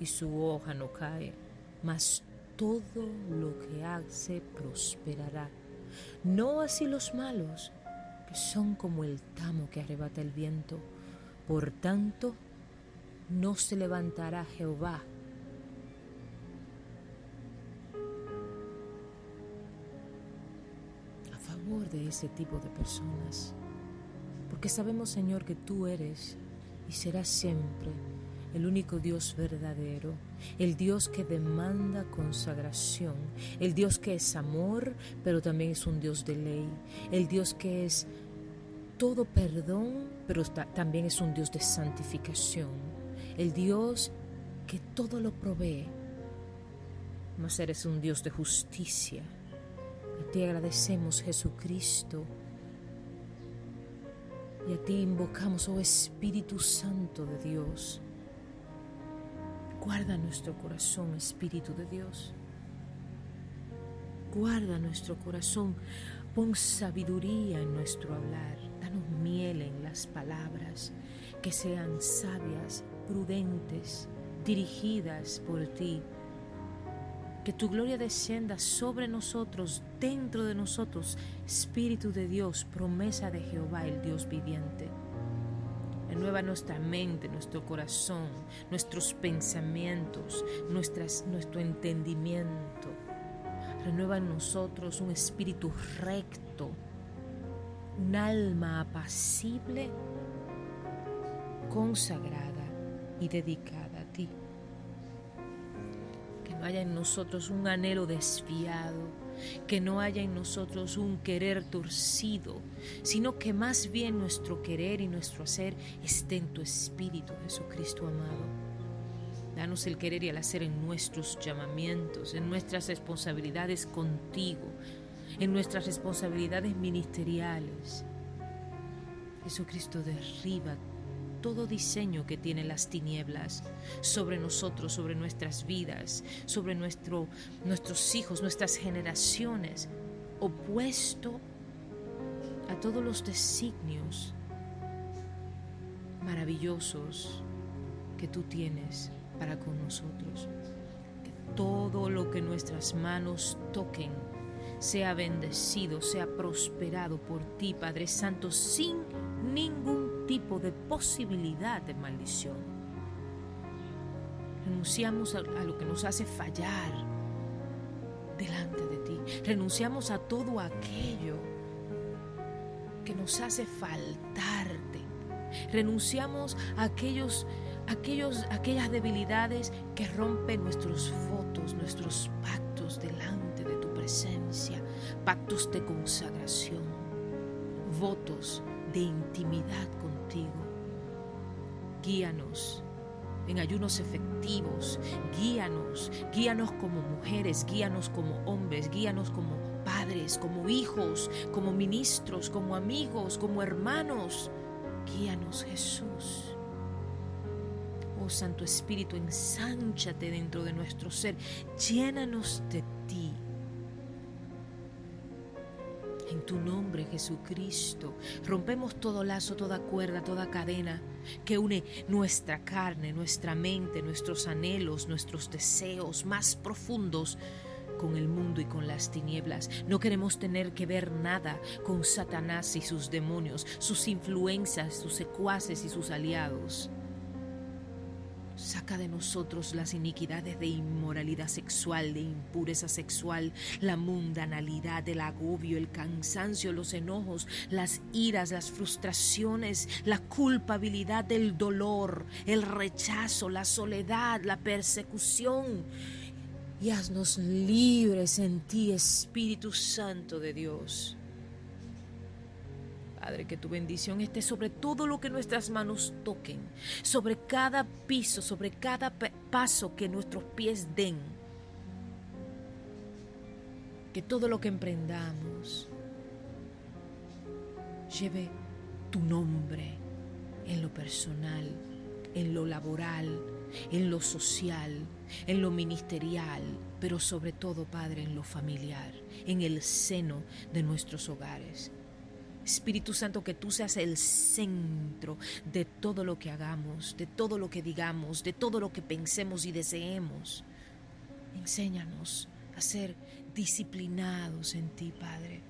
y su hoja no cae, mas todo lo que hace prosperará. No así los malos, que son como el tamo que arrebata el viento. Por tanto, no se levantará Jehová a favor de ese tipo de personas. Porque sabemos, Señor, que tú eres y serás siempre el único Dios verdadero, el Dios que demanda consagración, el Dios que es amor, pero también es un Dios de ley, el Dios que es todo perdón, pero también es un Dios de santificación, el Dios que todo lo provee, mas eres un Dios de justicia. Y te agradecemos, Jesucristo, y a ti invocamos, oh Espíritu Santo de Dios. Guarda nuestro corazón, Espíritu de Dios. Guarda nuestro corazón. Pon sabiduría en nuestro hablar. Danos miel en las palabras. Que sean sabias, prudentes, dirigidas por ti que tu gloria descienda sobre nosotros, dentro de nosotros, Espíritu de Dios, promesa de Jehová, el Dios viviente. Renueva nuestra mente, nuestro corazón, nuestros pensamientos, nuestro entendimiento. Renueva en nosotros un espíritu recto, un alma apacible, consagrada y dedicada a ti no haya en nosotros un anhelo desviado, que no haya en nosotros un querer torcido, sino que más bien nuestro querer y nuestro hacer esté en tu Espíritu, Jesucristo amado. Danos el querer y el hacer en nuestros llamamientos, en nuestras responsabilidades contigo, en nuestras responsabilidades ministeriales. Jesucristo, derriba todo diseño que tienen las tinieblas sobre nosotros, sobre nuestras vidas, sobre nuestro, nuestros hijos, nuestras generaciones, opuesto a todos los designios maravillosos que tú tienes para con nosotros. Que todo lo que nuestras manos toquen sea bendecido, sea prosperado por ti, Padre Santo, sin ningún tipo de posibilidad de maldición. Renunciamos a, lo que nos hace fallar delante de ti. Renunciamos a todo aquello que nos hace faltarte. Renunciamos a aquellos, aquellos, aquellas debilidades que rompen nuestros votos, nuestros pactos delante de tu presencia, pactos de consagración, votos de intimidad contigo. Guíanos en ayunos efectivos, guíanos, guíanos como mujeres, guíanos como hombres, guíanos como padres, como hijos, como ministros, como amigos, como hermanos. Guíanos Jesús. Oh Santo Espíritu, ensánchate dentro de nuestro ser, llénanos de ti en tu nombre, Jesucristo, rompemos todo lazo, toda cuerda, toda cadena que une nuestra carne, nuestra mente, nuestros anhelos, nuestros deseos más profundos con el mundo y con las tinieblas. No queremos tener que ver nada con Satanás y sus demonios, sus influencias, sus secuaces y sus aliados. Saca de nosotros las iniquidades de inmoralidad sexual, de impureza sexual, la mundanalidad, el agobio, el cansancio, los enojos, las iras, las frustraciones, la culpabilidad, el dolor, el rechazo, la soledad, la persecución. Y haznos libres en ti, Espíritu Santo de Dios. Padre, que tu bendición esté sobre todo lo que nuestras manos toquen, sobre cada piso, sobre cada paso que nuestros pies den. Que todo lo que emprendamos lleve tu nombre en lo personal, en lo laboral, en lo social, en lo ministerial, pero sobre todo, Padre, en lo familiar, en el seno de nuestros hogares. Espíritu Santo, que tú seas el centro de todo lo que hagamos, de todo lo que digamos, de todo lo que pensemos y deseemos. Enséñanos a ser disciplinados en ti, Padre.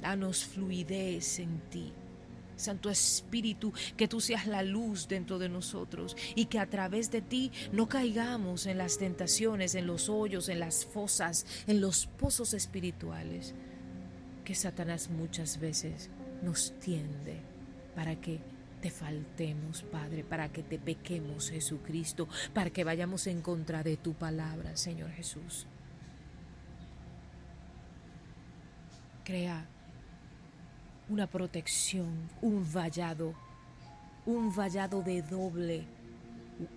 Danos fluidez en ti. Santo Espíritu, que tú seas la luz dentro de nosotros y que a través de ti no caigamos en las tentaciones, en los hoyos, en las fosas, en los pozos espirituales que Satanás muchas veces nos tiende para que te faltemos, Padre, para que te pequemos, Jesucristo, para que vayamos en contra de tu palabra, Señor Jesús. Crea una protección, un vallado, un vallado de doble,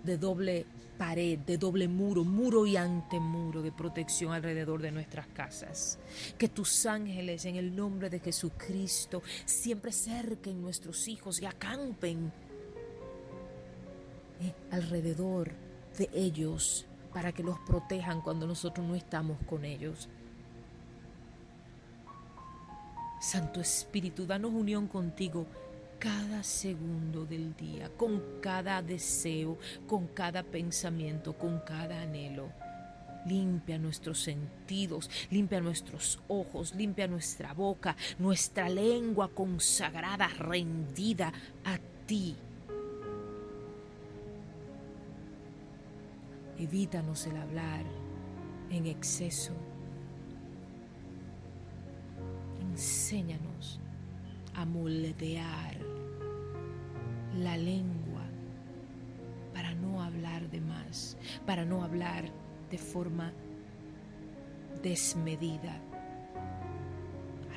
de doble pared, de doble muro, muro y antemuro de protección alrededor de nuestras casas. Que tus ángeles en el nombre de Jesucristo siempre cerquen nuestros hijos y acampen eh, alrededor de ellos para que los protejan cuando nosotros no estamos con ellos. Santo Espíritu, danos unión contigo cada segundo del día, con cada deseo, con cada pensamiento, con cada anhelo. Limpia nuestros sentidos, limpia nuestros ojos, limpia nuestra boca, nuestra lengua consagrada, rendida a ti. Evítanos el hablar en exceso enséñanos a moldear la lengua para no hablar de más, para no hablar de forma desmedida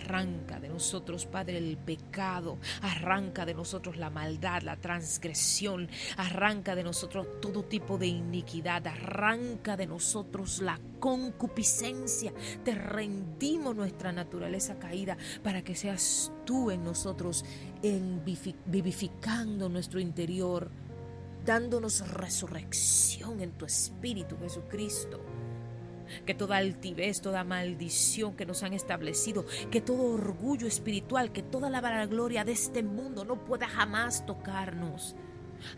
Arranca de nosotros, Padre, el pecado. Arranca de nosotros la maldad, la transgresión. Arranca de nosotros todo tipo de iniquidad. Arranca de nosotros la concupiscencia. Te rendimos nuestra naturaleza caída para que seas tú en nosotros, en vivificando nuestro interior, dándonos resurrección en tu espíritu, Jesucristo que toda altivez, toda maldición que nos han establecido, que todo orgullo espiritual, que toda la gloria de este mundo no pueda jamás tocarnos.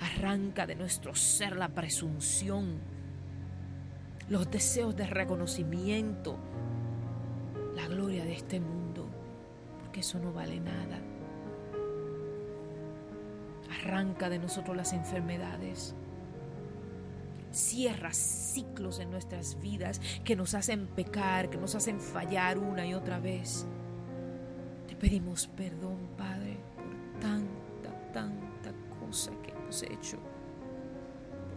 Arranca de nuestro ser la presunción, los deseos de reconocimiento, la gloria de este mundo, porque eso no vale nada. Arranca de nosotros las enfermedades, cierra ciclos en nuestras vidas que nos hacen pecar, que nos hacen fallar una y otra vez. Te pedimos perdón, Padre, por tanta, tanta cosa que hemos hecho.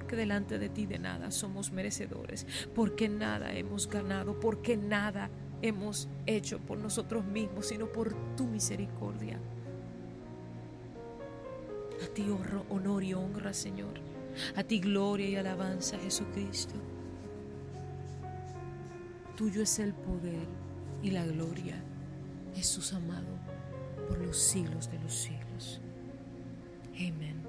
Porque delante de ti de nada somos merecedores, porque nada hemos ganado, porque nada hemos hecho por nosotros mismos, sino por tu misericordia. A ti honor y honra, Señor. A ti gloria y alabanza, Jesucristo. Tuyo es el poder y la gloria, Jesús amado, por los siglos de los siglos. Amén.